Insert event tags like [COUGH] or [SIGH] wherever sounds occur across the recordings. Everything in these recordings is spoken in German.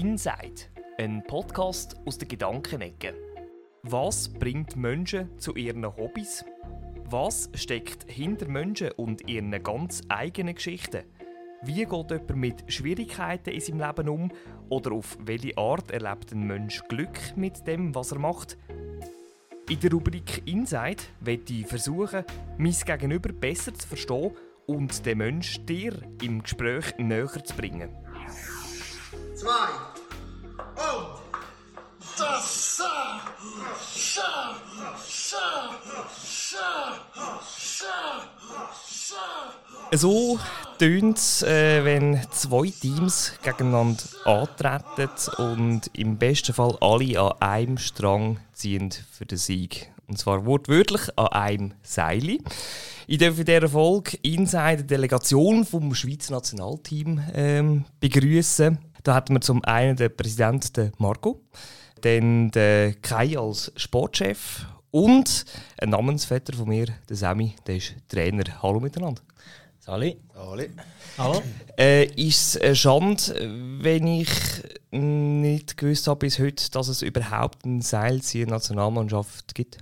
Inside, ein Podcast aus der Gedankenecke. Was bringt Menschen zu ihren Hobbys? Was steckt hinter Menschen und ihren ganz eigenen Geschichten? Wie geht jemand mit Schwierigkeiten in seinem Leben um? Oder auf welche Art erlebt ein Mensch Glück mit dem, was er macht? In der Rubrik Inside werde ich versuchen, mein Gegenüber besser zu verstehen und den Menschen dir im Gespräch näher zu bringen. Zwei. So tönt es, äh, wenn zwei Teams gegeneinander antreten und im besten Fall alle an einem Strang ziehen für den Sieg. Und zwar wortwörtlich an einem Seil. Ich darf in dieser Folge Inside die Delegation vom Schweizer Nationalteam ähm, begrüßen. Da hatten wir zum einen den Präsidenten Marco, dann den Kai als Sportchef und ein Namensvetter von mir, der Sami, der ist Trainer. Hallo miteinander. Sali. Alle. Hallo. Äh, ist es eine Schande, wenn ich nicht gewusst habe bis heute, dass es überhaupt eine Seilziehen-Nationalmannschaft gibt?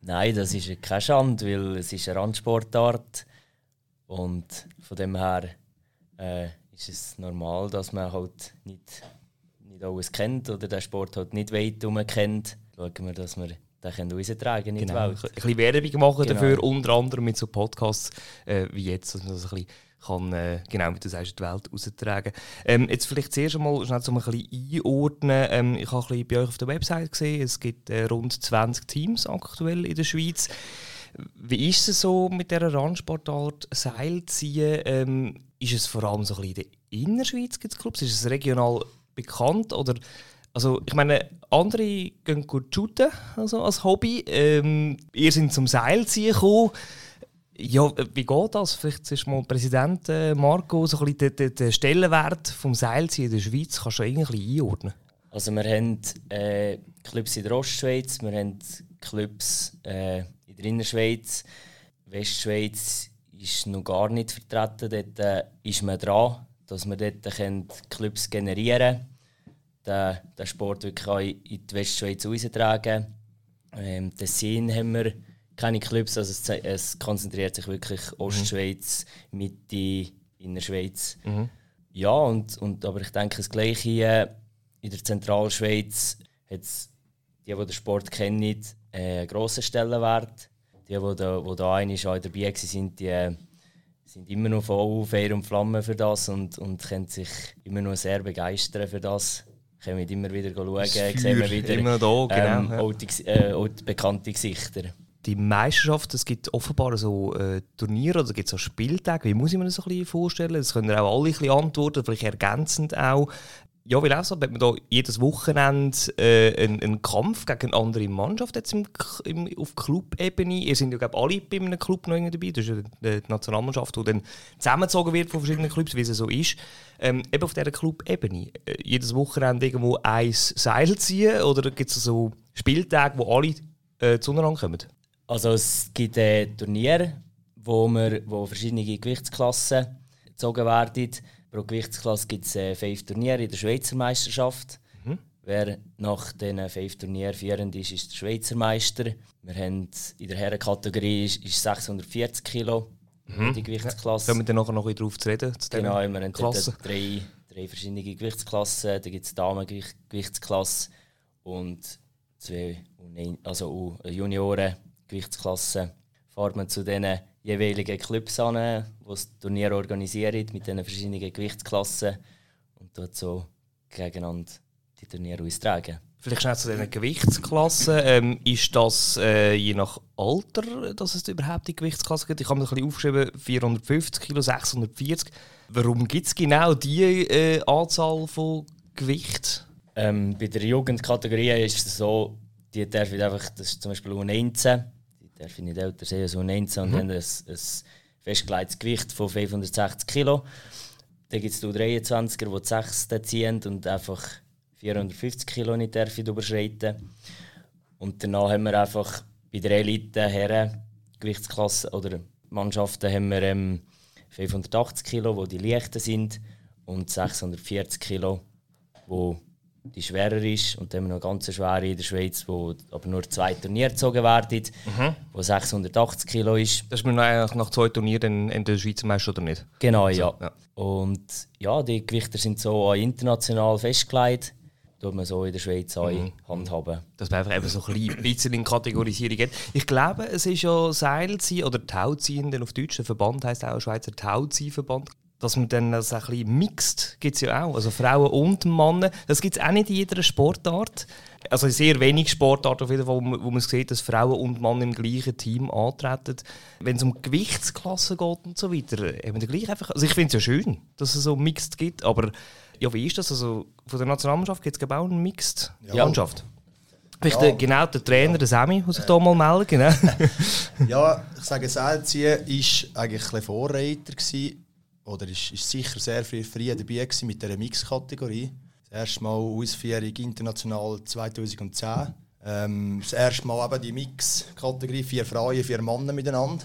Nein, das ist keine Schande, weil es ist eine Randsportart und von dem her äh, ist es normal, dass man halt nicht, nicht alles kennt oder den Sport halt nicht weit herum kennt. Schauen wir, dass wir den raustragen in die Genau. Ein Welt. bisschen Werbung machen Genau. dafür, unter anderem mit so Podcasts äh, wie jetzt, dass man das ein bisschen kann, äh, genau, wie du sagst, in die Welt raustragen ähm, Jetzt vielleicht zuerst einmal schnell zum ein bisschen einordnen. Ähm, ich habe ein bisschen bei euch auf der Website gesehen, es gibt äh, rund 20 Teams aktuell in der Schweiz. Wie ist es so mit dieser Randsportart Seilziehen? Ähm, ist es vor allem so ein bisschen in der Innerschweiz gibt es Clubs? Ist es regional bekannt? Oder, also ich meine, andere gehen gut shooten also als Hobby. Ähm, ihr seid zum Seilziehen gekommen. Ja, äh, wie geht das? Vielleicht ist mal Präsident äh, Marco so ein bisschen den, den, Stellenwert vom Seilziehen in der Schweiz kannst du irgendwie einordnen. Also wir haben äh, Clubs in der Ostschweiz, wir haben Clubs äh, in der Innerschweiz. Westschweiz ist noch gar nicht vertreten. Dort äh, ist man dran, dass wir dort können Clubs generieren können, den, den Sport wirklich auch in die Westschweiz austragen. Ähm, Tessin haben wir keine Clubs, also es, es konzentriert sich wirklich Ostschweiz, Mitte, Innerschweiz. Ja, und, und, aber ich denke, das Gleiche äh, in der Zentralschweiz hat die, die den Sport kennen, äh, einen grossen Stellenwert. Die, die da, die da einmal schon dabei waren, die äh, sind immer noch voll Feuer und Flamme für das und, und können sich immer noch sehr begeistern für das. Kommen immer wieder schauen, sehen wir wieder immer da, genau, ähm, alte, Gesi- äh, alte bekannte Gesichter. Die Meisterschaft, es gibt offenbar so äh, Turniere oder gibt so Spieltage. Wie muss ich mir das so ein bisschen vorstellen? Das können auch alle ein bisschen antworten, vielleicht ergänzend auch. Ja, weil auch so, hat man da jedes Wochenende äh, einen, einen Kampf gegen eine andere Mannschaft jetzt im, im, auf Club-Ebene. Ihr seid ja glaube alle bei einem Club noch dabei. Das ist ja die Nationalmannschaft, die dann zusammengezogen wird von verschiedenen Clubs, wie es so ist. Ähm, eben auf dieser Club-Ebene. Äh, jedes Wochenende irgendwo ein Seil ziehen oder gibt es so Spieltage, wo alle äh, zueinander kommen? Also es gibt äh, Turniere, wo, wir, wo verschiedene Gewichtsklassen gezogen werden. Pro Gewichtsklasse gibt es äh, fünf Turniere in der Schweizer Meisterschaft. Wer nach diesen fünf Turnieren führend ist, ist der Schweizer Meister. Wir haben in der Herrenkategorie ist, ist 640 Kilo die Gewichtsklasse. Kommen wir dann nachher noch ein drauf zu reden? Zu diesen Genau, wir haben drei, drei verschiedene Gewichtsklassen. Da gibt es Damen-Gewichtsklasse und zwei U9 also U- Junioren-Gewichtsklassen. Fahrt man zu den jeweiligen Clubs an, die das Turnier organisieren, mit den verschiedenen Gewichtsklassen und dort so gegeneinander die Turniere austragen. Vielleicht schnell zu diesen Gewichtsklassen. Ähm, ist das äh, je nach Alter, dass es überhaupt die Gewichtsklasse gibt? Ich habe mir ein bisschen aufgeschrieben, 450 Kilo, 640. Warum gibt es genau diese äh, Anzahl von Gewicht? Ähm, bei der Jugendkategorie ist es so, die darf ich einfach, das ist zum Beispiel U19, die darf ich nicht älter sein als U19 und haben ein, ein festgelegtes Gewicht von 560 Kilo. Dann gibt es U23er, die die 6 ziehen und einfach 450 Kilo nicht dürfen überschreiten. Und danach haben wir einfach bei der Elite Herren Gewichtsklasse oder Mannschaften haben wir ähm, 580 Kilo, wo die leichten sind und 640 Kilo, wo die schwerer ist. Und dann haben wir noch ganz schwere in der Schweiz, wo aber nur zwei Turniere gezogen werden, mhm. wo 680 Kilo ist. Das ist mir nach, nach zwei Turnieren in der Schweizer Meister oder nicht? Genau, also, ja. ja. Und ja, die Gewichte sind so international festgelegt tut man so in der Schweiz auch mhm. handhaben. Dass man einfach eben so ein bisschen in Kategorisierung geht. Ich glaube, es ist ja Seilziehen oder Tauziehen, denn auf Deutsch, der Verband heisst auch Schweizer Tauziehverband. Dass man dann das ein bisschen mixt, gibt es ja auch. Also Frauen und Männer. Das gibt es auch nicht in jeder Sportart. Also in sehr wenig Sportarten auf jeden Fall, wo man sieht, dass Frauen und Männer im gleichen Team antreten. Wenn es um Gewichtsklassen geht und so weiter, haben wir gleich einfach... Also ich finde es ja schön, dass es so Mixed gibt, aber ja, wie ist das? Also von der Nationalmannschaft gibt es auch eine Mixed ja. Mannschaft. Vielleicht ja. genau der Trainer, der Semi, muss sich da mal melden. [LAUGHS] Ja, ich sage, Selzien war eigentlich ein Vorreiter gewesen, oder ist, ist sicher sehr früh, früh dabei mit dieser Mix-Kategorie. Das erste Mal Ausführung international 2010. Ähm, das erste Mal eben die Mix-Kategorie, vier Frauen, vier Männer miteinander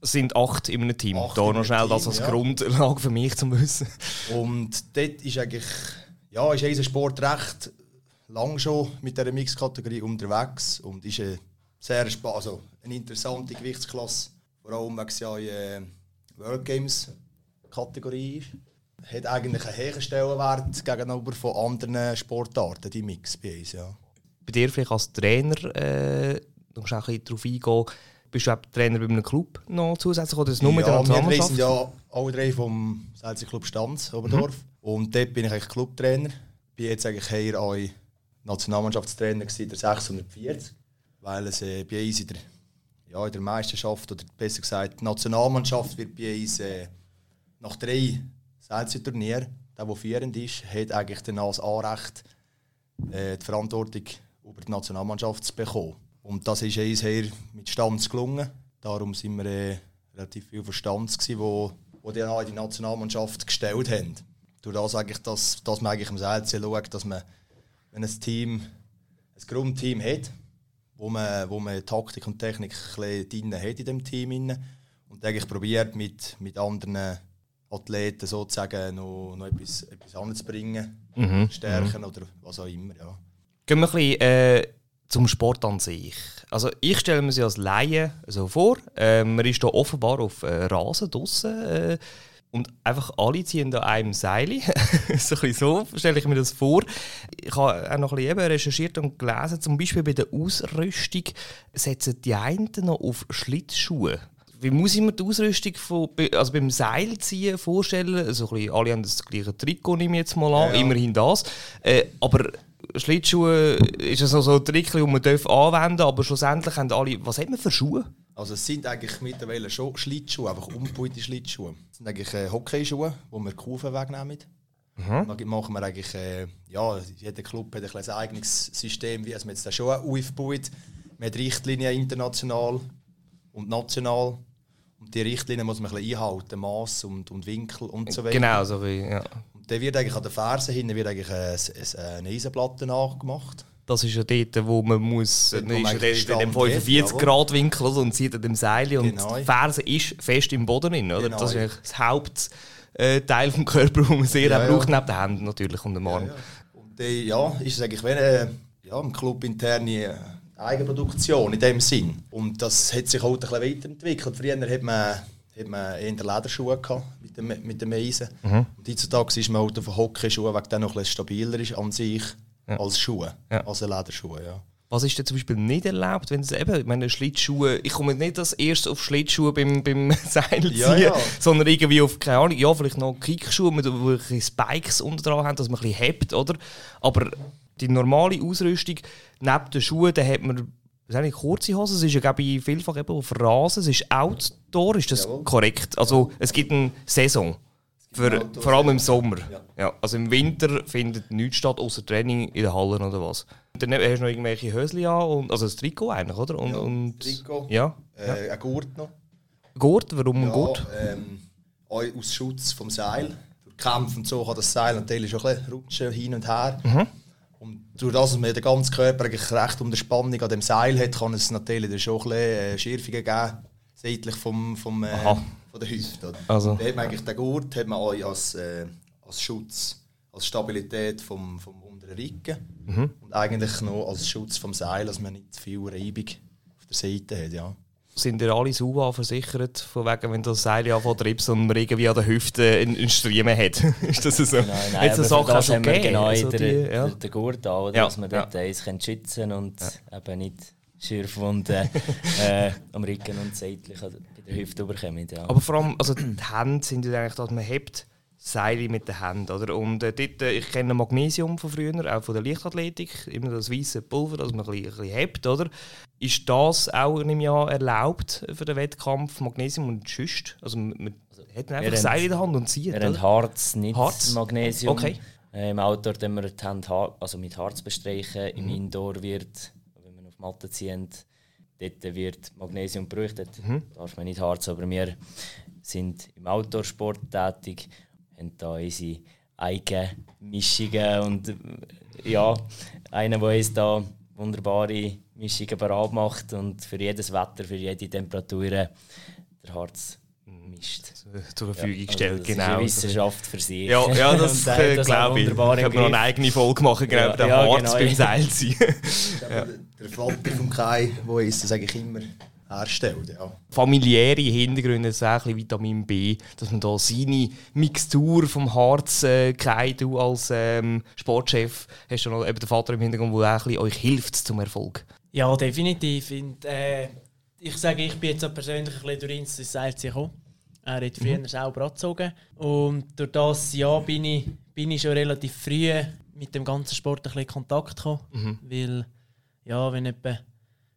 sind acht in einem Team. Acht da noch schnell Team, das als ja. Grundlage für mich zu wissen. Und dort ist eigentlich, ja, ist unser Sport recht lang schon mit dieser Mixkategorie unterwegs und ist eine sehr also eine interessante Gewichtsklasse, vor allem weil es ja äh, World Games Kategorie ist. Hat eigentlich einen Stellenwert gegenüber von anderen Sportarten, die Mix bei uns, ja. Bei dir vielleicht als Trainer, äh, du musst auch ein bisschen darauf eingehen, bist du auch Trainer bei einem Club noch zusätzlich oder ist es nur ja, mit der Nationalmannschaft? Wir sind ja alle drei vom Selzer Club Stanz, Oberdorf. Mhm. Und dort bin ich eigentlich Clubtrainer. Bin jetzt eigentlich eher auch Nationalmannschaftstrainer der 640. Weil es äh, bei uns in der, ja, in der Meisterschaft, oder besser gesagt, die Nationalmannschaft wird bei uns äh, nach drei Selzer Turnieren, der, der führend ist, hat eigentlich dann als Anrecht äh, die Verantwortung über die Nationalmannschaft zu bekommen. Und das ist uns hier mit Stanz gelungen. Darum sind wir äh, relativ viel Verstands gewesen, wo, wo die die Nationalmannschaft gestellt haben. Durch das eigentlich, dass, dass man eigentlich im SLC schaut, dass man, wenn ein Team, ein Grundteam hat, wo man, wo man Taktik und Technik drin hat in dem Team und eigentlich probiert mit, mit anderen Athleten sozusagen noch, noch etwas, etwas anzubringen, mhm. stärken mhm. oder was auch immer. Ja. Gehen wir ein bisschen, äh zum Sport an sich. Also ich stelle mir sie als Laie so vor. Äh, man ist hier offenbar auf äh, Rasen draußen äh, und einfach alle ziehen da einem Seil. [LAUGHS] so, so stelle ich mir das vor. Ich habe auch noch ein bisschen recherchiert und gelesen, zum Beispiel bei der Ausrüstung setzen die einen noch auf Schlittschuhe. Wie muss ich mir die Ausrüstung von, also beim Seilziehen vorstellen? Also alle haben das gleiche Trikot, nehme ich jetzt mal an, ja, ja. immerhin das. Äh, aber Schlittschuhe ist so, so ein Trick, den man anwenden darf, aber schlussendlich haben alle. Was haben wir für Schuhe? Also es sind eigentlich mittlerweile schon Schlittschuhe, einfach umgebaute Schlittschuhe. Es sind eigentlich äh, Hockeyschuhe, wo wir die Kufen wegnehmen. Mhm. Dann machen wir eigentlich, äh, ja, jeder Club hat ein, ein eigenes System, wie es man jetzt schon aufbaut. Man hat Richtlinien international und national. Und die Richtlinien muss man ein bisschen einhalten, Maß und, und Winkel und so weiter. Genau, so wie, ja. Dann wird eigentlich an den Fersen hinten wird eigentlich eine, eine Eisenplatte nachgemacht. Das ist ja dort, wo man muss, dort, man ist ja in dem 45-Grad-Winkel und zieht an dem Seil und genau. die Ferse ist fest im Boden drin, oder? Genau. Das ist eigentlich das Hauptteil vom Körper, [LAUGHS] das man sehr ja, braucht, neben den Händen natürlich und dem Arm. Ja, ja. Und äh, ja, ist es eigentlich wie eine, ja, im Club interne Eigenproduktion in dem Sinn. Und das hat sich auch ein bisschen weiterentwickelt. Früher hat man hat man eher Lederschuhe gehabt, mit dem, mit dem Eisen. Mhm. Und heutzutage ist man halt auf Hockeyschuhe, weil der noch etwas stabiler ist an sich ja. als Schuhe, ja. als Lederschuhe. Ja. Was ist denn zum Beispiel nicht erlaubt, wenn es eben, meine Schlittschuhe, ich komme nicht als erstes auf Schlittschuhe beim, beim [LAUGHS] Seilziehen, ja, ja. sondern irgendwie auf, keine Ahnung, ja, vielleicht noch Kickschuhe, wo ein Spikes unter dran haben, dass man ein bisschen hebt, oder? Aber die normale Ausrüstung, neben den Schuhen, da hat man das kurze Hose, es ist ja glaube ich, vielfach eben auf Rasen, es ist Outdoor, ist das Jawohl. korrekt? Also es gibt eine Saison, für, vor allem im Sommer. Ja. ja. also im Winter findet nichts statt, außer Training in den Hallen oder was. Dann hast du noch irgendwelche Höschen an, und, also das Trikot eigentlich, oder? Und, ja, und, Trikot, ja, äh, ja. ein Gurt noch. Gurt, warum ein Gurt? Ähm, aus Schutz vom Seil. Durch Kämpfe und so kann das Seil natürlich schon ein bisschen rutschen hin und her. Mhm. Und durch das, dass man den ganzen Körper eigentlich recht unter Spannung an dem Seil hat, kann es natürlich schon ein bisschen äh, Schärfungen geben, seitlich vom, vom, äh, von der Hüfte. Also. Da hat man eigentlich den Gurt hat man auch als, äh, als Schutz als Stabilität vom, vom unteren Rücken Mhm. und eigentlich noch als Schutz vom Seil, dass man nicht zu viel Reibung auf der Seite hat. Ja. Sind ihr alle sauber versichert, von wegen, wenn das Seil anfängt trippst und man irgendwie an der Hüfte einen, einen Striemen hat? [LAUGHS] ist das so? Nein, nein, so Sachen das haben wir genau Also den, die- ja. den, den Gurt an, oder? Ja, dass man ja. dort eins kann schützen und eben nicht Schürfwunden [LAUGHS] äh, am Rücken und seitlich an- bei der Hüfte überkommen. Ja. Aber vor allem, also die Hände sind ja eigentlich, dass man hebt Seile mit den Händen, oder? Und äh, dort, äh, ich kenne Magnesium von früher, auch von der Leichtathletik, immer das weiße Pulver, das man ein bisschen, ein bisschen hebt, oder? Ist das auch in einem Jahr erlaubt für den Wettkampf, Magnesium und Schüst? Also man, man hat einfach wir Seil in der Hand und zieht, Wir haben? Harz, nicht Harz? Magnesium. Okay. Äh, Im Outdoor tun wir die Har also mit Harz bestreichen. Mhm. Im Indoor wird, wenn wir auf Matte ziehen, dort wird Magnesium gebraucht. Dort Mhm. darf man nicht Harz, aber wir sind im Outdoor-Sport tätig, haben da unsere eigenen Mischungen und äh, ja, einer, der uns da wunderbare Mischungen bereit macht und für jedes Wetter, für jede Temperatur der Harz mischt. zur Ja, Verfügung also gestellt, das genau. Ist eine Wissenschaft für sich. Ja, ja, [LAUGHS] das der äh, das glaube ich. Können im wir noch eine eigene Folge machen, genau, Ja, den ja, Harz genau, beim ja. Seilziehen. [LAUGHS] Der, der Vater vom Kai, der uns das eigentlich immer herstellt. Ja. familiäre Hintergründe, so ein bisschen Vitamin B, dass man da seine Mixtur vom Harz äh, kennt. Du als ähm, Sportchef hast du noch eben den Vater im Hintergrund, der auch ein bisschen euch hilft zum Erfolg. Ja, definitiv. Und, äh, ich sage, ich bin jetzt auch persönlich ein bisschen durch ins Seilziehen gekommen. Er hat früher selber angezogen. Und durch das Jahr bin ich, bin ich schon relativ früh mit dem ganzen Sport ein bisschen in Kontakt gekommen. Weil, ja, wenn etwa,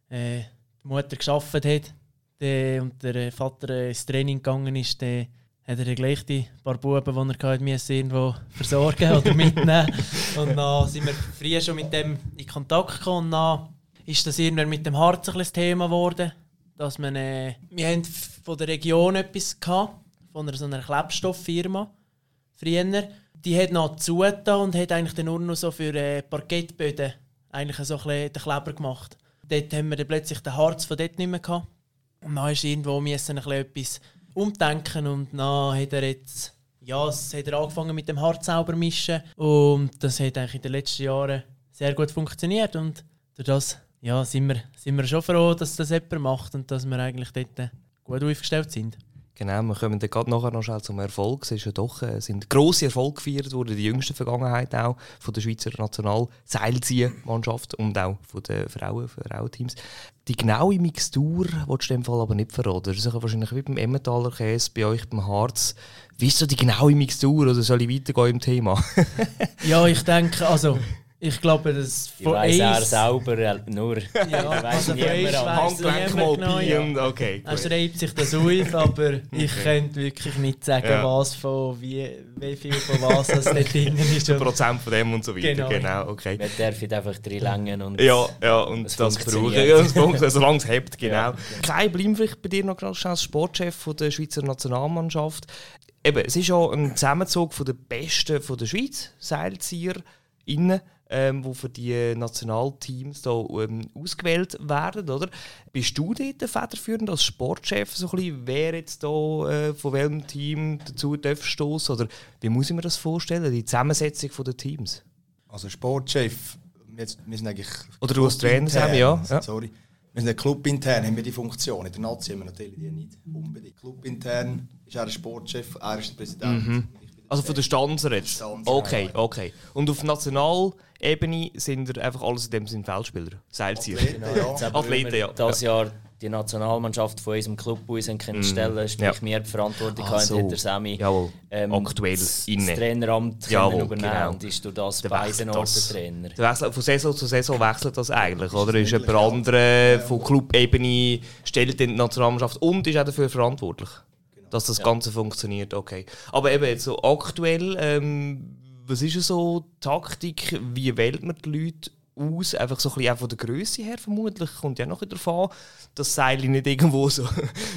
äh, die Mutter geschafft hat der, und der Vater äh, ins Training gegangen ist, dann hat er gleich die paar Buben, die er hatte, müssen irgendwo versorgen oder [LAUGHS] mitnehmen. und dann [LAUGHS] sind wir früher schon mit dem in Kontakt gekommen. Und dann ist das irgendwann mit dem Harz ein Thema geworden. Dass man, äh, wir haben von der Region etwas gehabt, von einer, so einer Klebstofffirma früher. Die hat noch zugetan und hat eigentlich nur noch so für äh, Parkettböden eigentlich so ein den Kleber gemacht. Dort haben wir dann plötzlich den Harz von dort nicht mehr gehabt. Und dann ist irgendwo müssen ein etwas umdenken und dann hat er jetzt ja, es hat er angefangen mit dem Harz sauber mischen und das hat eigentlich in den letzten Jahren sehr gut funktioniert und durch das ja, sind, wir, sind wir schon froh, dass das jemand macht und dass wir eigentlich dort gut aufgestellt sind. Genau, wir kommen dann gerade nachher noch schnell zum Erfolg. Es ist ja doch, äh, sind grosse Erfolge gefeiert worden, die jüngste Vergangenheit auch von der Schweizer National-Seilziehmannschaft und auch von den Frauen, Frauenteams. Die genaue Mixtur willst du in dem Fall aber nicht verraten. Das ist wahrscheinlich wie beim Emmentaler Käse, bei euch beim Harz. Wie ist so die genaue Mixtur oder soll ich weitergehen im Thema? Ja, ich denke, also ich glaube, dass Ich von weiss er Ace- selber nur. Ja, [LAUGHS] also von Ace Handgelenk mal genau, bei und okay. Er schreibt sich das auf, [LAUGHS] aber ich könnte wirklich nicht sagen, Ja. was von wie, wie viel von was das [LAUGHS] dort drin ist. Ein Prozent von dem und so weiter. Genau, Genau. okay. Man darf einfach drei Längen und Ja, ja, und das funktioniert. brauchen. Ja, das funktioniert, solange es hebt, genau. Ja. Kai, bleib vielleicht bei dir noch schnell als Sportchef von der Schweizer Nationalmannschaft. Eben, es ist ja ein Zusammenzug von der Besten von der Schweiz, SeilzieherInnen, ähm, die für die Nationalteams da, ähm, ausgewählt werden, oder? Bist du dort der federführend als Sportchef, so ein bisschen, wer jetzt da äh, von welchem Team dazu darf stoßen? Oder wie muss ich mir das vorstellen, die Zusammensetzung der Teams? Also Sportchef, wir, wir sind eigentlich... Oder du als Trainer, Sammy, ja. Ja. Sorry. Wir sind clubintern, haben wir die Funktion. In der Nazi haben wir natürlich die nicht unbedingt. Clubintern ist er Sportchef, er ist der Präsident. Mhm. Also von der Stanzer jetzt? Stanzer, Okay, genau. okay. Und auf Nationalebene sind ihr einfach alles in dem Sinne Feldspieler? Seilzieher? Athleten, ja. Athleten, ja. Das Jahr die Nationalmannschaft von unserem Club bei uns haben können stellen sprich Ja. wir die Verantwortung Ah, so. hat der Sammy Jawohl. ähm, Aktuell das, inne. das Traineramt Jawohl, können übernehmen genau. und ist durch das Der beiden Orten das. Trainer. Der Wechsel, von Saison zu Saison wechselt das eigentlich, oder? Ist jemand möglich, ja. andere von Clubebene stellt in die Nationalmannschaft und ist auch dafür verantwortlich, dass das Ganze funktioniert, okay. Aber eben jetzt so aktuell, ähm, was ist so die Taktik, wie wählt man die Leute aus? Einfach so ein bisschen auch von der Größe her vermutlich, kommt ja noch davon, dass Seil nicht irgendwo [LAUGHS] so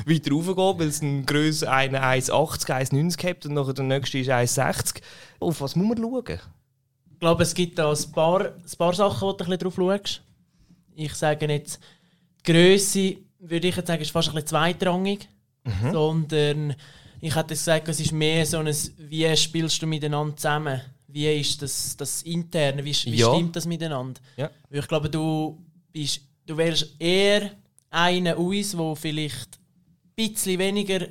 weiter raufgeht, weil es ein Größe eine 1,80, 1,90 hat und nachher der nächste ist 1,60. Auf was muss man schauen? Ich glaube, es gibt da ein paar, ein paar Sachen, wo du ein bisschen drauf schaust. Ich sage jetzt, die Größe würde ich jetzt sagen, ist fast ein bisschen zweitrangig. Sondern ich hätte gesagt, es ist mehr so ein, wie spielst du miteinander zusammen? wie ist das, das interne, wie, wie Ja. stimmt das miteinander? Ja. Weil ich glaube, du bist, du wärst eher einer uns, der vielleicht ein bisschen weniger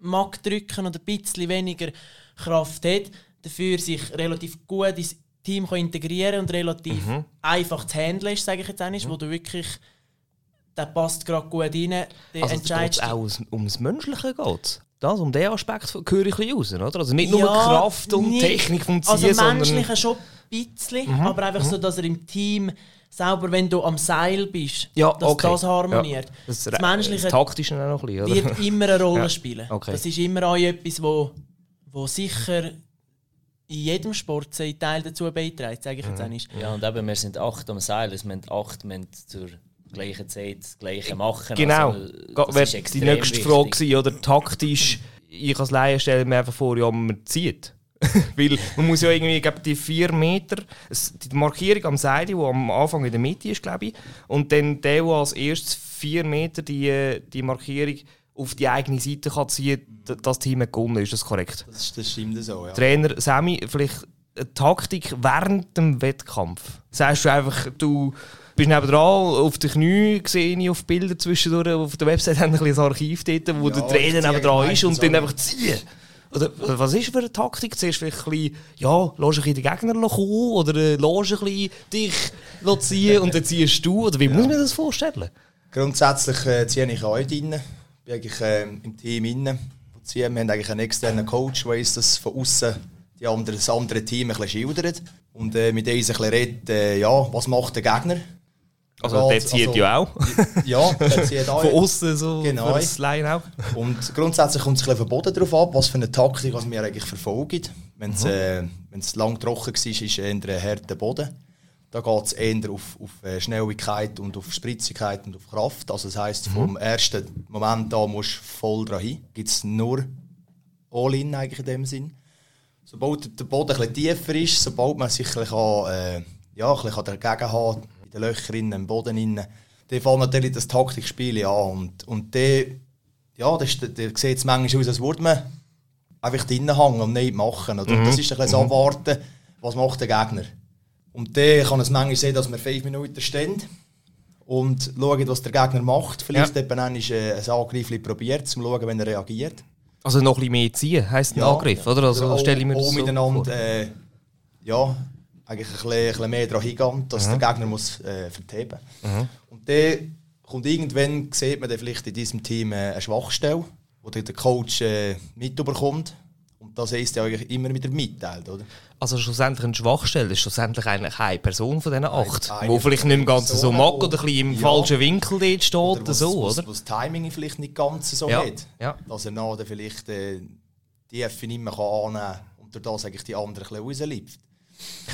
mag drücken oder ein bisschen weniger Kraft hat, dafür sich relativ gut ins Team kann integrieren und relativ Mhm. einfach zu handeln ist, sage ich jetzt einmal, wo du wirklich der passt gerade gut rein, der Also entscheidest es auch ums- ums Menschliche geht. Das, um diesen Aspekt höre ich ein bisschen raus, oder? Also nicht nur Ja, Kraft und nicht- Technik vom Ziehen, Also sondern... menschliche schon ein bisschen, aber einfach so, dass er im Team selber, wenn du am Seil bist, Ja, dass okay. das harmoniert. Ja. Das, Das Menschliche das Taktische auch noch ein bisschen, oder? wird immer eine [LAUGHS] Rolle Ja, spielen. okay. Das ist immer auch etwas, wo, wo sicher in jedem Sport seinen Teil dazu beiträgt, sage ich Mhm. jetzt einmal. Ja, und eben, wir sind acht am Seil, also wir haben acht müssen zur gleichen Zeit das Gleiche machen. Genau. Also, das Wäre die nächste Frage gewesen, oder taktisch, ich als Laie stelle mir einfach vor, ja, man zieht. [LAUGHS] Weil man muss ja irgendwie, ich glaube, die vier Meter, die Markierung am Seil, die am Anfang in der Mitte ist, glaube ich, und dann der, der als erstes vier Meter die, die Markierung auf die eigene Seite kann ziehen kann, das Team hat gewonnen, ist das korrekt? Das, das stimmt so, ja. Trainer Sammy, vielleicht eine Taktik während dem Wettkampf. Sagst du einfach, du bist nebenan auf den Knien, sehe ich auf Bilder zwischendurch, auf der Website [LAUGHS] haben ein ein Archiv dort, wo Ja, der Trainer ziehe nebenan ist und dann einfach ziehen. Oder oder was ist für eine Taktik? Zuerst vielleicht ein bisschen, ja, lass ein den Gegner kommen oder äh, lass ein bisschen dich ziehen und dann ziehst du. Oder wie muss man das vorstellen? Grundsätzlich äh, ziehe ich auch drin. bin eigentlich äh, im Team inne. Wir haben eigentlich einen externen Coach, der uns das von außen die andere, das andere Team ein bisschen schildert. Und äh, mit uns ein bisschen redet, äh, ja, was macht der Gegner? Also der zieht also- ja auch. Ja, der zieht [LAUGHS] auch. Von außen so Genau. das Line auch. Und grundsätzlich kommt es ein bisschen vom Boden darauf ab, was für eine Taktik was wir eigentlich verfolgen. Wenn es äh, wenn's lang trocken war, ist eher ein harter Boden. Da geht es eher auf, auf äh, Schnelligkeit und auf Spritzigkeit und auf Kraft. Also das heisst, vom ersten Moment an musst du voll dran hin. Gibt es nur All-In eigentlich in dem Sinn. Sobald der Boden ein bisschen tiefer ist, sobald man sich ein bisschen, äh, ja, ein bisschen dagegen hat, den Löchern innen, im Boden innen, dann fängt natürlich das Taktikspiel an. Und, und dann, ja, das, das, das sieht es manchmal aus, als würde man einfach drinnen hängen und nicht machen. Oder? Das ist ein bisschen das Abwarten, was macht der Gegner. Und dann kann es manchmal sein, dass wir fünf Minuten stehen und schauen, was der Gegner macht. Vielleicht Ja. eben ein Angriff probiert, um zu schauen, wenn er reagiert. Also noch ein bisschen mehr ziehen, heisst ein Ja. Angriff, oder? Also auch, stelle ich mir das so miteinander vor. äh, ja, eigentlich ein bisschen, ein bisschen mehr daran hingehen, dass Mhm. der Gegner muss, äh, verteben Und dann kommt irgendwann, sieht man dann vielleicht in diesem Team äh, eine Schwachstelle, wo der Coach äh, mitbekommt. Und das heisst ja eigentlich immer wieder mitteilt, oder? Also schlussendlich eine Schwachstelle ist schlussendlich eigentlich eine Person von diesen acht, die vielleicht nicht im Ganzen so mag oder ein bisschen im Ja. falschen Winkel dort steht oder, was, so, was, oder? was das Timing vielleicht nicht ganz so Ja, hat. ja. Dass er dann vielleicht äh, die F nicht mehr kann annehmen kann und durch das eigentlich die anderen ein bisschen rauslipft.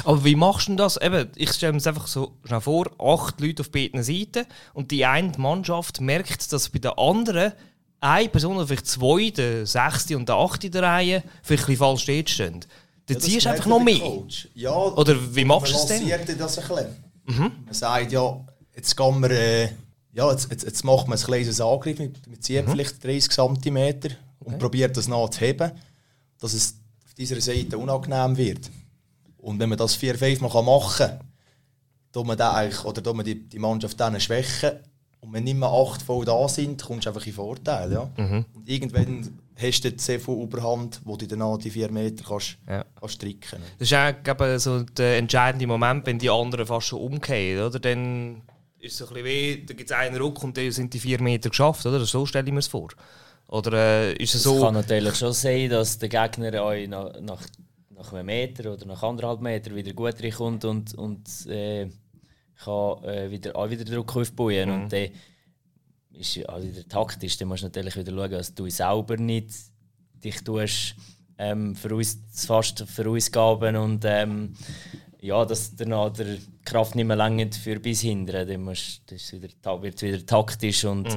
Aber wie machst du das? Eben, ich stelle mir es einfach so schnell vor, acht Leute auf beiden Seiten und die eine Mannschaft merkt, dass bei der anderen eine Person oder vielleicht zwei, der sechste und der achte in der Reihe, vielleicht ein falsch steht stehen. Dann Ja, ziehst du einfach noch mehr. Coach. Ja, Oder wie machst du man es denn? Mhm. das ein bisschen. Man sagt, ja, jetzt gehen wir, äh, ja, jetzt, jetzt, jetzt macht man ein kleines Angriff, wir wir Mhm. ziehen vielleicht 30 cm und probiert das nachzuheben, dass es auf dieser Seite unangenehm wird. Und wenn man das vier, fünf Mal machen kann, tut man, eigentlich, oder tut man die, die Mannschaft dann schwächen. Und wenn nicht mehr acht voll da sind, kommst du einfach in Vorteil. Ja? Mhm. Und irgendwann hast du sehr viel Überhand, wo du dann an die vier Meter kannst, Ja. kannst stricken Das ist auch so der entscheidende Moment, wenn die anderen fast schon umkehren, oder? Dann ist es so ein bisschen weh, da gibt es einen Ruck und dann sind die vier Meter geschafft, oder? So stelle ich mir es vor. Oder äh, ist es Es so... kann natürlich schon sein, dass der Gegner euch nach, nach, nach einem Meter oder nach anderthalb Meter wieder gut reinkommt und, und äh, kann äh, wieder, auch wieder Druck aufbauen. Und dann ist auch wieder taktisch. Dann musst du natürlich wieder schauen, dass du selber nicht dich tust, ähm, für uns fast für uns gaben und ähm, ja, dass danach der Kraft nicht mehr langt für bis hinten. Dann musst, das wieder, wird wieder taktisch und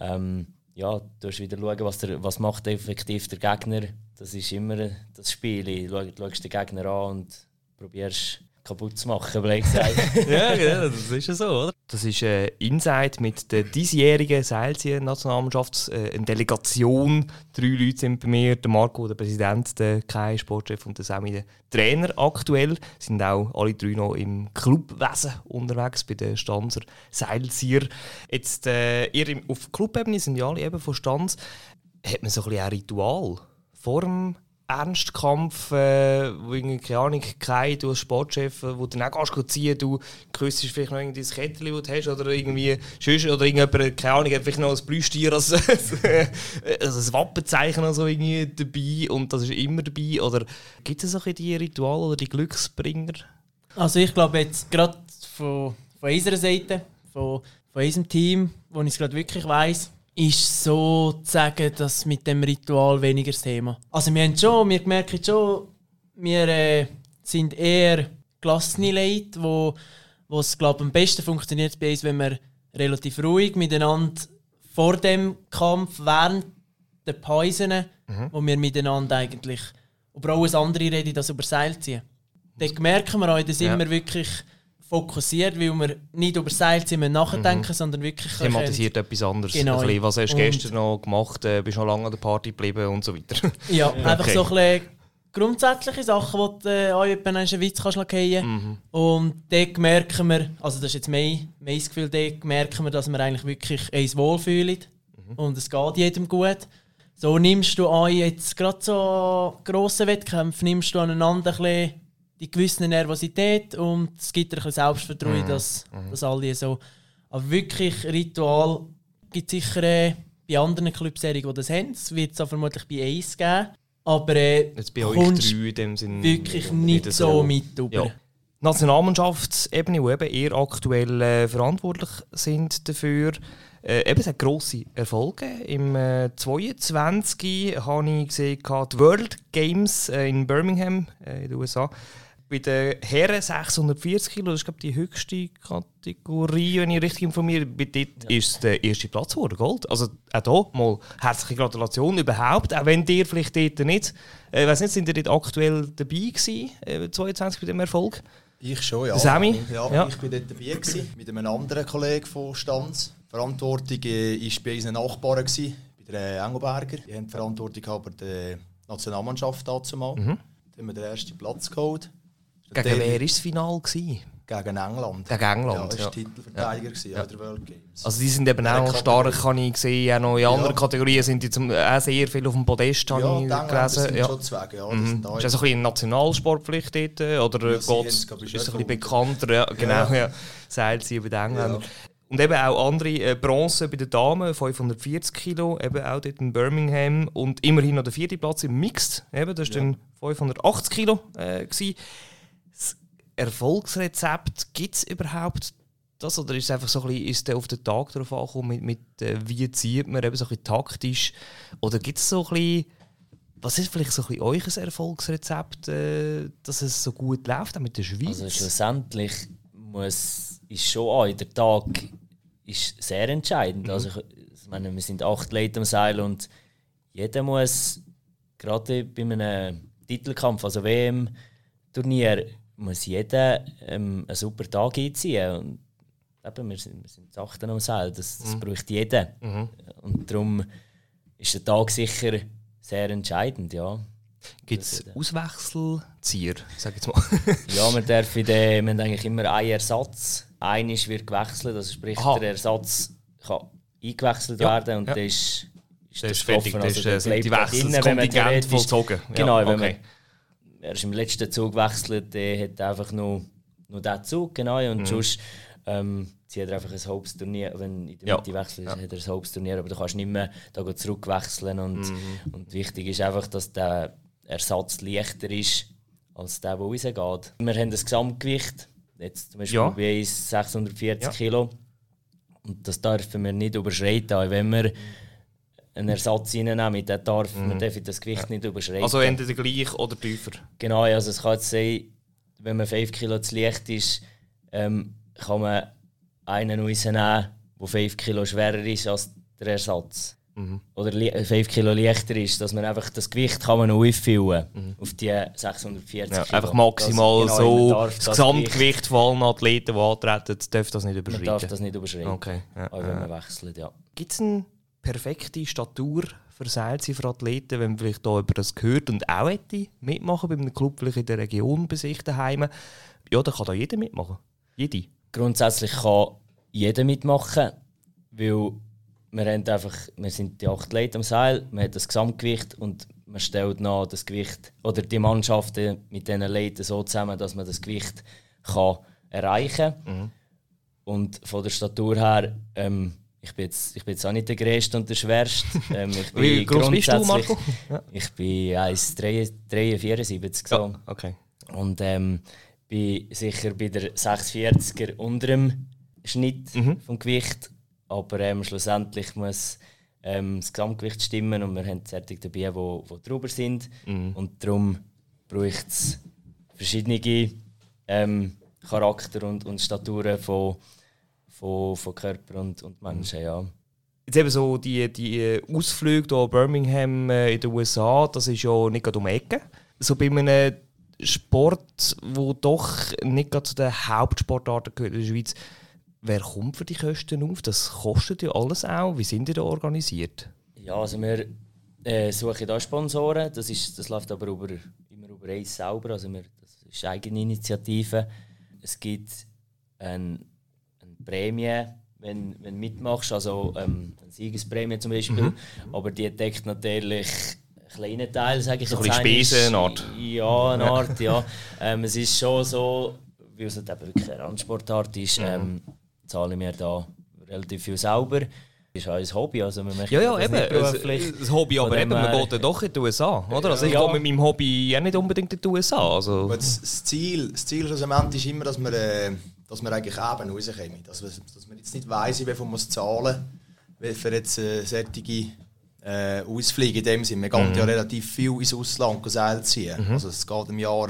ähm, ja, du musst wieder schauen, was, der, was macht effektiv der Gegner. Das ist immer das Spiel. Du schau- schaust den Gegner an und probierst kaputt zu machen, blöd gesagt. [LAUGHS] ja, genau, das ist ja so, oder? Das ist äh, Inside mit der diesjährigen Seilziehen-Nationalmannschaft, äh, eine Delegation. Drei Leute sind bei mir, der Marco, der Präsident, der Kai, Sportchef und der Sammy, der Trainer aktuell. Sind auch alle drei noch im Clubwesen unterwegs, bei den Stanzer Seilzieher. Jetzt, äh, ihr auf Clubebene sind ja alle eben von Stanz. Hat man so ein bisschen ein Ritual vor dem Ernstkampf, äh, wo irgendwie, keine Ahnung, kein, du als Sportchef, wo du dann auch gehst, ziehen, du küsst vielleicht noch irgendwie das Kettchen, das du hast, oder irgendwie, sonst, oder irgendjemand, keine Ahnung, hat vielleicht noch ein Plüschtier als, [LAUGHS] also ein Wappenzeichen oder so irgendwie dabei und das ist immer dabei, oder gibt es auch die Rituale oder die Glücksbringer? Also ich glaube jetzt gerade von, von unserer Seite, von, von unserem Team, wo ich es gerade wirklich weiss, ist so zu sagen, dass mit dem Ritual weniger das Thema. Also wir haben schon, wir merken schon, wir äh, sind eher gelassene Leute, wo, es glaube am besten funktioniert bei uns, wenn wir relativ ruhig miteinander vor dem Kampf, während der Pausen, mhm. wo wir miteinander eigentlich über alles andere reden, das über Seil ziehen. Dort merken wir auch, dass ja. immer wirklich fokussiert, weil wir nicht über Seilzimmer nachdenken, mhm. sondern wirklich... Thematisiert etwas anderes. Genau. Bisschen, was hast du gestern noch gemacht, äh, bist noch lange an der Party geblieben und so weiter. [LAUGHS] Ja, okay. einfach so ein bisschen grundsätzliche Sachen, die du äh, auch einen Witz kannst fallen mhm. Und dort merken wir, also das ist jetzt mein, mein Gefühl, dort merken wir, dass wir eigentlich wirklich uns wohlfühlen mhm. und es geht jedem gut. So nimmst du an jetzt gerade so grosse Wettkämpfe, nimmst du aneinander ein bisschen die gewisse Nervosität und es gibt ein bisschen Selbstvertrauen, mhm. dass, mhm. dass alle so. Aber wirklich Ritual gibt es sicher äh, bei anderen Clubserien, die das haben. Es wird es vermutlich bei Ace geben. Aber äh, Jetzt bei euch drei in dem Sinn wirklich nicht, nicht so mit über. Ja. Nationalmannschaftsebene, wo eben ihr aktuell äh, verantwortlich sind dafür. Äh, eben, es hat grosse Erfolge. Im äh, 22 habe ich gesehen, die World Games äh, in Birmingham äh, in den USA bei den Herren 640 Kilo, das ist glaube die höchste Kategorie, wenn ich richtig informiert bin. Dort ja. ist der erste Platz geworden, Gold. Also auch hier mal herzliche Gratulation überhaupt, auch wenn ihr vielleicht dort nicht, äh, weiß nicht, sind ihr dort aktuell dabei gewesen, äh, 22 bei dem Erfolg? Ich schon, ja. Sammy? Ja, ja, ich bin dort dabei gewesen, mit einem anderen Kollegen von Stanz. Die Verantwortung war äh, bei unseren Nachbarn, gewesen, bei den Engelberger. Die haben die Verantwortung über die Nationalmannschaft dazu mal. Mhm. Dann haben wir den ersten Platz geholt. Gegen wer war das Final? Gewesen? Gegen England. Gegen England, ja. Das war ja. Titelverteidiger ja. der World Games. Also die sind eben auch stark, kann ich sehen. Auch noch in anderen Kategorien sind die zum, auch sehr viel auf dem Podest, habe ja, ich gelesen. Sind ja, schon zwei, ja. Mhm. Ist das ein bisschen Nationalsportpflicht dort? Oder ja, geht, ist es ein bisschen bekannter? Ja, genau, ja. Seilt sie über die Engländer. Und eben auch andere äh, Bronze bei den Damen, 540 Kilo, eben auch dort in Birmingham. Und immerhin noch der vierte Platz im Mixed, eben, das war ja. dann 580 Kilo. Äh, Erfolgsrezept gibt es überhaupt das oder ist es einfach so ein bisschen, ist auf den Tag darauf angekommen, mit, mit äh, wie zieht man eben so ein bisschen taktisch oder gibt es so ein bisschen, was ist vielleicht so ein bisschen euer Erfolgsrezept, äh, dass es so gut läuft auch mit der Schweiz? Also schlussendlich muss, ist schon auch, der Tag ist sehr entscheidend. Mhm. Also ich meine, wir sind acht Leute am Seil und jeder muss gerade bei einem Titelkampf, also WM-Turnier, muss jeder ähm, einen super Tag einziehen. Und eben, wir sind, wir sind Sachen am Seil, das, das mhm. braucht jeder. Mhm. Und darum ist der Tag sicher sehr entscheidend, ja. Gibt es Auswechselzieher, sag jetzt mal? [LAUGHS] ja, wir, dürfen den, wir haben eigentlich immer einen Ersatz. Einer wird gewechselt, also sprich Aha. der Ersatz kann eingewechselt ja, werden und ja. der ist, ist der ist fertig, also der, der, die Wechsel, das Kontingent vollzogen. Genau, ja, okay. wenn man er ist im letzten Zug gewechselt, der hat einfach nur, nur diesen Zug, genau, und mhm. sonst ähm, zieht er einfach ein Hauptturnier, wenn in der Mitte ja. wechselt, ja. hat er ein Hauptturnier, aber du kannst nicht mehr da zurückwechseln und, mhm. und wichtig ist einfach, dass der Ersatz leichter ist als der, der rausgeht. Wir haben das Gesamtgewicht, jetzt zum Beispiel ja. bei 640 ja. Kilo und das dürfen wir nicht überschreiten, wenn wir einen Ersatz reinnehmen, dann darf mhm. man darf das Gewicht ja. nicht überschreiten. Also entweder gleich oder tiefer? Genau, also es kann jetzt sein, wenn man 5 Kilo zu leicht ist, ähm, kann man einen rausnehmen, der 5 Kilo schwerer ist als der Ersatz. oder 5 Kilo leichter ist, dass man einfach das Gewicht kann man auffüllen auf die 640 Ja, Kilo. einfach maximal Das- genau, so darf das das Gesamtgewicht von allen Athleten, die antreten, darf das nicht Man darf überschreiten. das nicht überschreiten, Okay. Ja, auch wenn man wechselt, ja. Gibt es eine perfekte Statur für Seilziehen für Athleten, wenn man vielleicht da über das gehört und auch hätte mitmachen bei einem Club vielleicht in der Region bei sich daheim? Ja, dann kann da jeder mitmachen. Jede. Grundsätzlich kann jeder mitmachen, weil wir, haben einfach, wir sind die acht Leute am Seil, man hat das Gesamtgewicht und man stellt nach das Gewicht oder die Mannschaften mit diesen Leuten so zusammen, dass man das Gewicht kann erreichen kann. Und von der Statur her, ähm, ich, bin jetzt, ich bin jetzt auch nicht der Größte und der Schwerste. [LAUGHS] Ähm, ich bin Wie groß bist du, grundsätzlich- Marco? Ja. Ich bin 1,73 so. Ja, okay. Und ähm, bin sicher bei der 640er unter dem Schnitt vom Gewicht. Aber ähm, schlussendlich muss ähm, das Gesamtgewicht stimmen und wir haben Zertig dabei, die, die drüber sind. Und darum braucht es verschiedene ähm, Charakter und, und Staturen von, von, von Körper und, und Menschen. Ja. Jetzt eben so die, die Ausflüge hier Birmingham äh, in den USA, das ist ja nicht gerade um die Ecke. So bei einem Sport, wo doch nicht gerade zu den Hauptsportarten gehört in der Schweiz, wer kommt für die Kosten auf? Das kostet ja alles auch. Wie sind die da organisiert? Ja, also wir äh, suchen da Sponsoren. Das, ist, das läuft aber über, immer über uns selber. Also wir, das ist eigene Initiative. Es gibt ein, eine Prämie, wenn, wenn du mitmachst, also ähm, eine Siegesprämie zum Beispiel. Aber die deckt natürlich einen kleinen Teil, sage ich So ein jetzt bisschen einmal. Spesen, eine Art. Ja, eine Art, ja. Ähm, es ist schon so, weil es halt eben wirklich eine Randsportart ist, ähm, zahlen wir da relativ viel selber. Das ist auch ein Hobby, also wir möchten Ja, ja, das eben. das Hobby, aber eben, man geht ja doch in die USA, oder? Also ich Ja. gehe mit meinem Hobby ja nicht unbedingt in die USA. Also, das, das Ziel, das Ziel schlussendlich ist immer, dass wir, äh, dass wir eigentlich eben rauskommen. Dass, wir, dass wir jetzt nicht weiss, wie viel man zahlen muss für jetzt äh, solche äh, Ausflüge in dem Sinne. Wir gehen ja relativ viel ins Ausland Seil ziehen. Also es geht im Jahr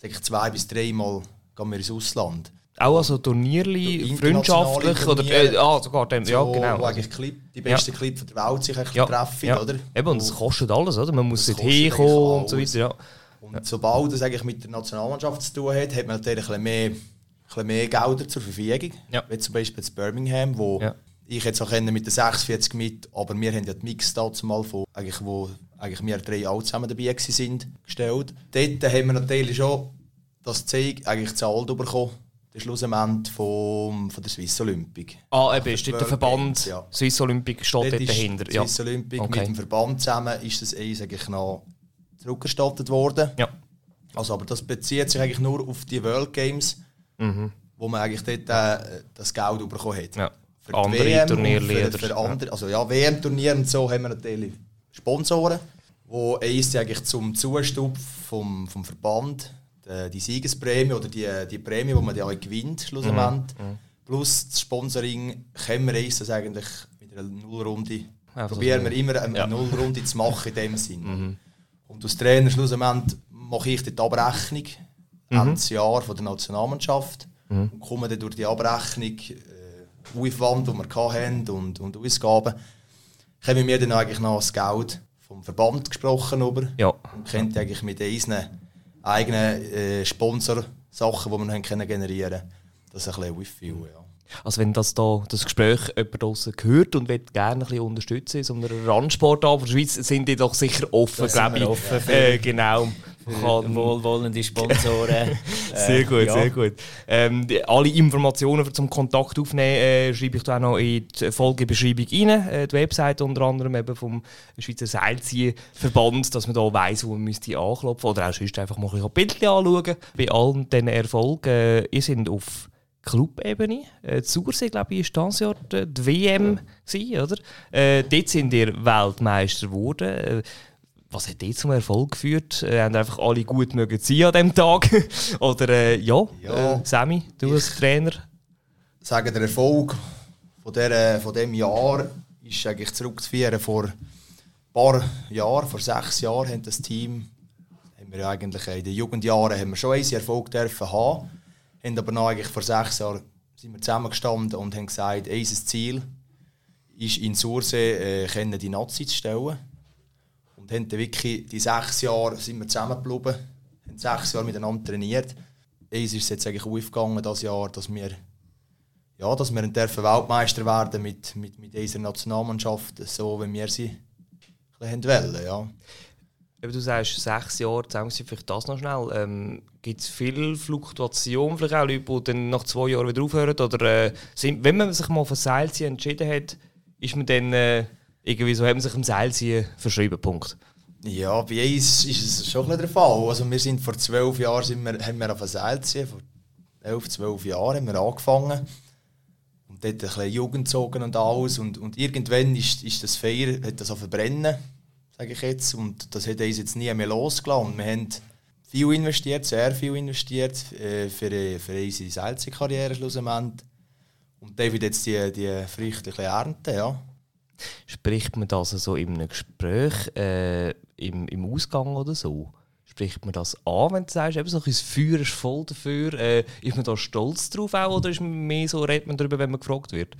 sag ich, zwei bis dreimal gehen wir ins Ausland. auch also Turnierli, freundschaftlich oder äh, ah, sogar dem, ja So, genau. Wo eigentlich Clip, die besten Clip der Welt sich ja, treffen, ja. oder? Eben, und es kostet alles, oder? Man muss kostet hinkommen und so weiter. Ja. Und sobald es eigentlich mit der Nationalmannschaft zu tun hat, hat man natürlich ein bisschen mehr, bisschen mehr Gelder zur Verfügung. Ja. Wie zum Beispiel in Birmingham, wo Ja. ich jetzt auch mit der 46 mit, aber wir haben ja die Mix dazu mal von, eigentlich, wo eigentlich wir drei auch zusammen dabei sind, gestellt. Dort haben wir natürlich schon das Zeug eigentlich zahlt bekommen, der Schlussament vom, von der Swiss Olympic. Ah, eben, ist dort der Verband ja. Swiss Olympic steht dort Dort dahinter. Ja. Swiss Olympic Okay. mit dem Verband zusammen ist das eh, sag ich noch, zurückgestattet worden. ja. Also, aber das bezieht sich eigentlich nur auf die World Games, wo man eigentlich dort äh, das Geld bekommen hat. Ja. Für Andere WM und für, für andere, also ja, WM-Turniere und so haben wir natürlich Sponsoren, wo eins eigentlich zum Zustub vom, vom Verband die, die Siegesprämie oder die, die Prämie, die man ja gewinnt schlussendlich, Mhm. plus das Sponsoring, können wir das eigentlich mit einer Nullrunde Einfach probieren wir immer eine, eine Nullrunde zu machen in dem Sinn. Und als Trainer schlussendlich mache ich die Abrechnung Ende des Jahr von der Nationalmannschaft und komme dann durch die Abrechnung, äh, Aufwand, den wir hatten und, und Ausgaben, haben wir dann eigentlich noch das Geld vom Verband gesprochen über Ja. und kennt eigentlich mit unseren eigenen äh, Sponsor-Sachen, die wir haben können generieren das ein bisschen auffüllen. Ja. Also wenn das, da, das Gespräch jemand draussen hört und will gerne ein bisschen unterstützen in so einer Randsportart der Schweiz, sind die doch sicher offen, glaube ich. offen äh, genau. Kann- wohlwollende Sponsoren. [LAUGHS] Sehr Äh, gut, ja. sehr gut. Ähm, die, alle Informationen zum Kontakt aufnehmen äh, schreibe ich da auch noch in die Folgebeschreibung rein. Äh, die Webseite unter anderem eben vom Schweizer Seilziehverband, dass man da weiss, wo man müsste anklopfen oder auch sonst einfach mal ein Bildchen anschauen. Bei allen diesen Erfolgen, äh, ihr seid auf Clubebene. Äh, Zursee, glaube ich, war dieses Jahr die, die WM, gewesen, oder? Äh, dort sind ihr Weltmeister geworden. Äh, was hat dort zum Erfolg geführt? Äh, haben einfach alle gut mögen sein an diesem Tag? [LAUGHS] Oder äh, ja, Ja. Äh, Sammy, du als Trainer? sagen, der Erfolg von, der, von diesem Jahr ist eigentlich zurückzuführen vor ein paar Jahren, vor sechs Jahren haben das Team, haben wir eigentlich in den Jugendjahren haben wir schon einen Erfolg dürfen haben, haben aber noch eigentlich vor sechs Jahren sind wir zusammengestanden und haben gesagt, unser Ziel ist in Sursee äh, die Nazi zu stellen. Und haben wirklich die sechs Jahre sind wir zusammengeblieben, haben sechs Jahre miteinander trainiert. Eins ist jetzt eigentlich aufgegangen, das Jahr, dass wir, ja, dass wir dürfen Weltmeister werden mit, mit, mit unserer Nationalmannschaft, so wie wir sie bisschen wollen. Ja. Eben, du sagst, sechs Jahre zusammen sind, vielleicht das noch schnell. Ähm, Gibt es viel Fluktuation, vielleicht auch Leute, die dann nach zwei Jahren wieder aufhören? Oder äh, sind, wenn man sich mal für Seilziehen entschieden hat, ist man dann äh, irgendwie so, haben sich im Seilziehen verschrieben, Punkt? Ja, bei uns ist es schon der Fall. Also wir sind vor zwölf Jahren sind wir, haben wir auf ein Seilziehen, vor elf, zwölf Jahren haben wir angefangen. Und dort ein bisschen Jugend gezogen und alles. Und, und irgendwann ist, ist das Feier, hat das auf verbrennen, sage ich jetzt. Und das hat uns jetzt nie mehr losgelassen. wir haben viel investiert, sehr viel investiert äh, für, für unsere Seilziehkarriere schlussendlich. Und David jetzt die, die Früchte ernten, ja. Spricht man das also in einem Gespräch äh, im, im Ausgang oder so? Spricht man das an, wenn du sagst, eben so ein Feuer ist voll dafür? Äh, ist man da stolz drauf auch, oder ist man mehr so, redet man darüber, wenn man gefragt wird?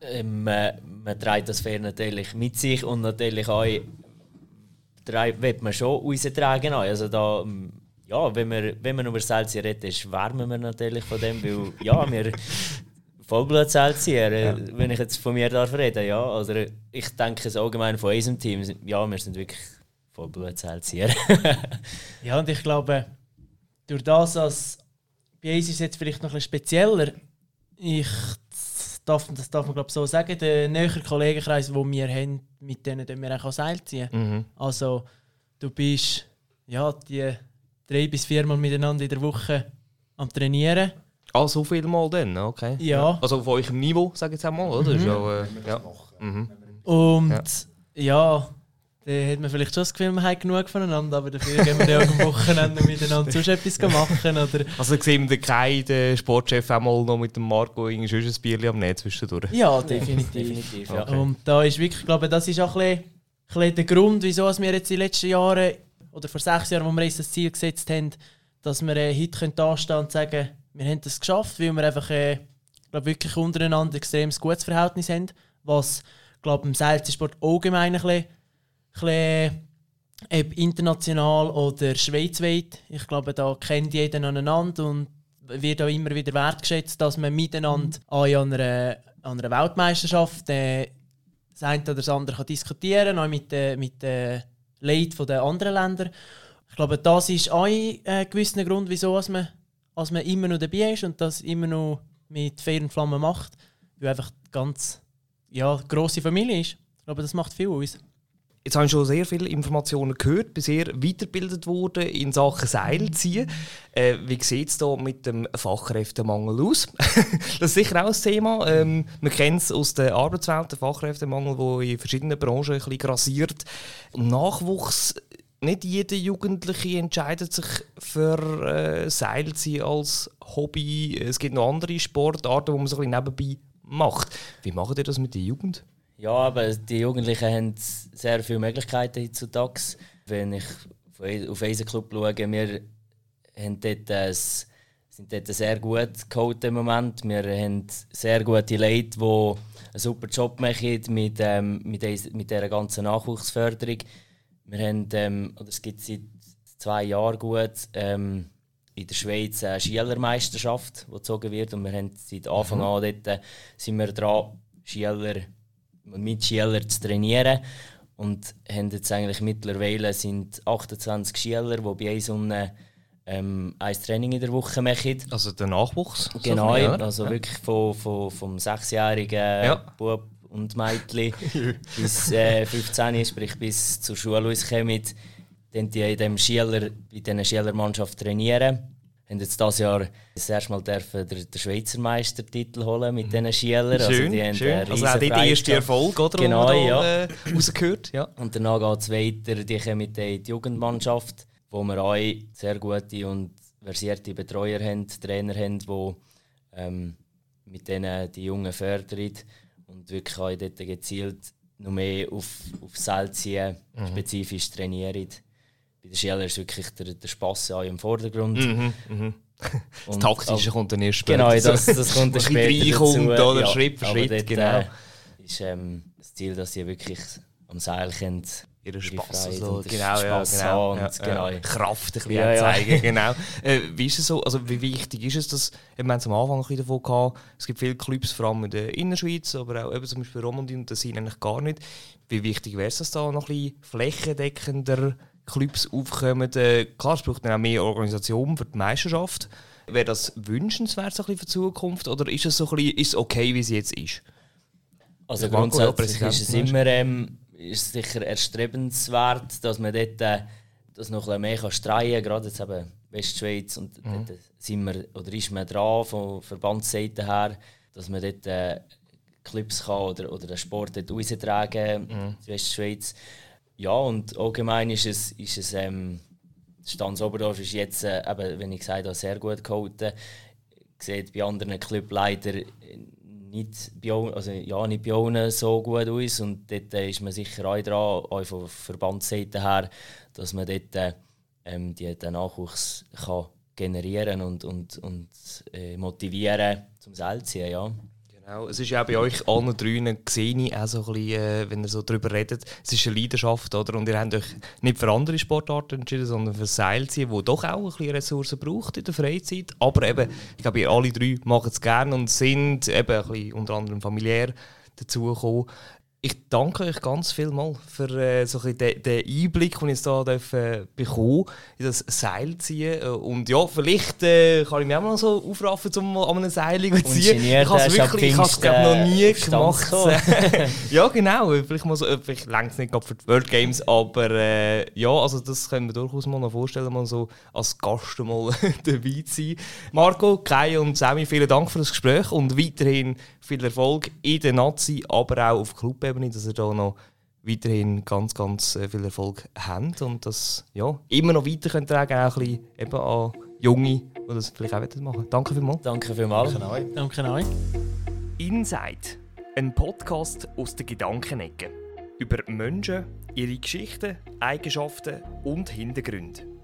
Ähm, man, man trägt das Feuer natürlich mit sich und natürlich auch wird man schon raustragen. Also da, ja, wenn wir, wenn man über Salzia reden, schwärmen wir natürlich von dem, weil ja, wir [LAUGHS] Vollblutzellzieher, ja. wenn ich jetzt von mir darf reden, ja. Also ich denke es allgemein von unserem Team, ja, wir sind wirklich Vollblutzellzieher. [LAUGHS] ja, und ich glaube, durch das, dass bei uns ist es jetzt vielleicht noch ein bisschen spezieller, ich darf, das darf man glaube so sagen, der nähere Kollegenkreis, den wir haben, mit denen wir auch Seil ziehen. Mhm. Also du bist ja, die drei bis viermal miteinander in der Woche am Trainieren Ah, so viel Mal dann, okay. Ja. Also auf eurem Niveau, sage ich jetzt einmal, oder? Mhm. Ja, äh, ja. Mhm. Und ja. ja, da hat man vielleicht schon das Gefühl, man hat genug voneinander, aber dafür gehen wir dann am Wochenende miteinander sonst etwas machen. Oder also sehen wir keinen der Sportchef einmal noch mit dem Marco ein Bier am Netz zwischendurch? Ja, definitiv. definitiv ja. Okay. Und da ist wirklich, ich glaube, das ist auch ein bisschen, ein bisschen der Grund, wieso wir jetzt in den letzten Jahren, oder vor sechs Jahren, wo wir uns das Ziel gesetzt haben, dass wir äh, heute dastehen können und sagen wir haben das geschafft, weil wir einfach äh, glaub, wirklich untereinander ein extrem gutes Verhältnis haben, was glaub, im Seilsport allgemein ein bisschen, bisschen international oder schweizweit, ich glaube, da kennt jeder aneinander und wird auch immer wieder wertgeschätzt, dass man miteinander mhm. an einer, an einer Weltmeisterschaft äh, das eine oder das andere kann diskutieren kann, auch mit, äh, mit den Leuten der anderen Länder. Ich glaube, das ist auch ein äh, gewisser Grund, wieso man als man immer noch dabei ist und das immer noch mit fairen Flammen macht, weil einfach ganz ja, grosse Familie ist. Glaube, das macht viel aus. Jetzt habe ich schon sehr viele Informationen gehört, bin sehr weitergebildet worden in Sachen Seilziehen. Äh, wie sieht es da mit dem Fachkräftemangel aus? [LAUGHS] das ist sicher auch ein Thema. Ähm, man kennt es aus der Arbeitswelt, der Fachkräftemangel, der in verschiedenen Branchen ein bisschen grassiert. Nachwuchs nicht jeder Jugendliche entscheidet sich für äh, Seilziehen als Hobby. Es gibt noch andere Sportarten, die man so ein nebenbei macht. Wie macht ihr das mit der Jugend? Ja, aber die Jugendlichen haben sehr viele Möglichkeiten heutzutage. Wenn ich auf unseren Club schaue, wir haben dort ein, sind dort sehr gut geholt im Moment. Wir haben sehr gute Leute, die einen super Job machen mit, ähm, mit, mit dieser ganzen Nachwuchsförderung. Wir haben, ähm, oder es gibt seit zwei Jahren gut, ähm, in der Schweiz eine Schielermeisterschaft, die gezogen wird. Und wir haben seit Anfang mhm. an dort, äh, sind wir dran, Schieler, mit Schieler zu trainieren. Und haben jetzt eigentlich mittlerweile sind 28 Schieler, die bei uns um ähm, ein Training in der Woche machen. Also der Nachwuchs? Genau, so also ja. wirklich von, von, vom sechsjährigen ja. Bub und Mädchen [LAUGHS] bis äh, 15, sprich bis zur Schule kommen, dann die in dem Schüler, bei dieser Schülermannschaft trainieren. Haben jetzt dieses Jahr das erste Mal dürfen den, den Schweizer Meistertitel holen mit diesen Schülern. Also schön, also die schön. Haben also auch der erste Erfolg, oder? Genau, ja. Äh, rausgehört. Ja. Und danach geht es weiter, die kommen mit der Jugendmannschaft, wo wir auch sehr gute und versierte Betreuer haben, Trainer haben, die ähm, mit denen die Jungen fördern und wirklich auch dort gezielt noch mehr auf, auf Seilziehen mhm. spezifisch trainieren. Bei den Schülern ist wirklich der, der Spass auch im Vordergrund. Mhm, mhm. [LAUGHS] das Taktische kommt dann erst später. Genau, das, das kommt [LAUGHS] dann später dazu. oder ja, Schritt für Schritt, dort, genau. Äh, ist ähm, das Ziel, dass sie wirklich am Seil Ihren ihre Spass so, genau, ja, genau, haben ja, und ja, genau. Kraft ein bisschen Ja, ja. zeigen, [LAUGHS] genau. Äh, wie ist es so, also wie wichtig ist es, dass, wir haben es am Anfang ein davon gehabt, es gibt viele Clubs, vor allem in der Innerschweiz, aber auch eben zum Beispiel Romandie und das sind eigentlich gar nicht. Wie wichtig wäre es, dass da noch ein bisschen flächendeckender Clubs aufkommen? Äh, klar, es braucht dann auch mehr Organisation für die Meisterschaft. Wäre das wünschenswert so ein bisschen für die Zukunft oder ist es so ein bisschen, ist okay, wie es jetzt ist? Also ja, grundsätzlich ist es immer ähm, ist sicher erstrebenswert, dass man dort äh, das noch ein mehr kann streuen kann, gerade jetzt eben Westschweiz und Mhm. dort sind wir, oder ist man dran von Verbandsseite her, dass man dort äh, Clips kann oder, oder den Sport dort raustragen Mhm. in Westschweiz. Ja, und allgemein ist es, ist es ähm, Stanz Oberdorf ist jetzt, äh, eben, wenn ich habe, sehr gut gehalten. Sieht bei anderen Clubs leider nicht bei, also, ja, nicht bei uns so gut aus. Und dort ist man sicher auch dran, auch von Verbandsseite her, dass man dort äh, ähm, die, den Nachwuchs kann generieren und, und, und äh, motivieren zum Seil ziehen. Ja. Genau, es ist ja auch bei euch allen drei gesehen, auch so äh, wenn ihr so darüber redet, es ist eine Leidenschaft, oder? Und ihr habt euch nicht für andere Sportarten entschieden, sondern für Seilziehen, wo doch auch ein bisschen Ressourcen braucht in der Freizeit. Aber eben, ich glaube, ihr alle drei machen es gerne und sind eben ein bisschen unter anderem familiär dazugekommen. Ich danke euch ganz vielmals für äh, so ein den, den Einblick, den ich hier darf, äh, bekommen in das Seilziehen. Äh, Und ja, vielleicht äh, kann ich mich auch mal so aufraffen, um mal an einem Seil zu ziehen. Ich habe es wirklich, ich glaube noch nie gemacht. [LAUGHS] [LAUGHS] ja, genau. Vielleicht, mal so, äh, vielleicht längt es nicht gerade für die World Games, aber äh, ja, also das können wir durchaus mal noch vorstellen, mal so als Gast mal [LAUGHS] dabei zu sein. Marco, Kai und Sammy, vielen Dank für das Gespräch und weiterhin viel Erfolg in der Nazi, aber auch auf Clubebene, dass ihr da noch weiterhin ganz, ganz äh, viel Erfolg habt und das ja, immer noch weiter könnt tragen, auch ein bisschen eben an Junge, die das vielleicht auch machen. Danke vielmals. Danke vielmals. Genau. Danke euch. Inside, ein Podcast aus der Gedankenecke. Über Menschen, ihre Geschichten, Eigenschaften und Hintergründe.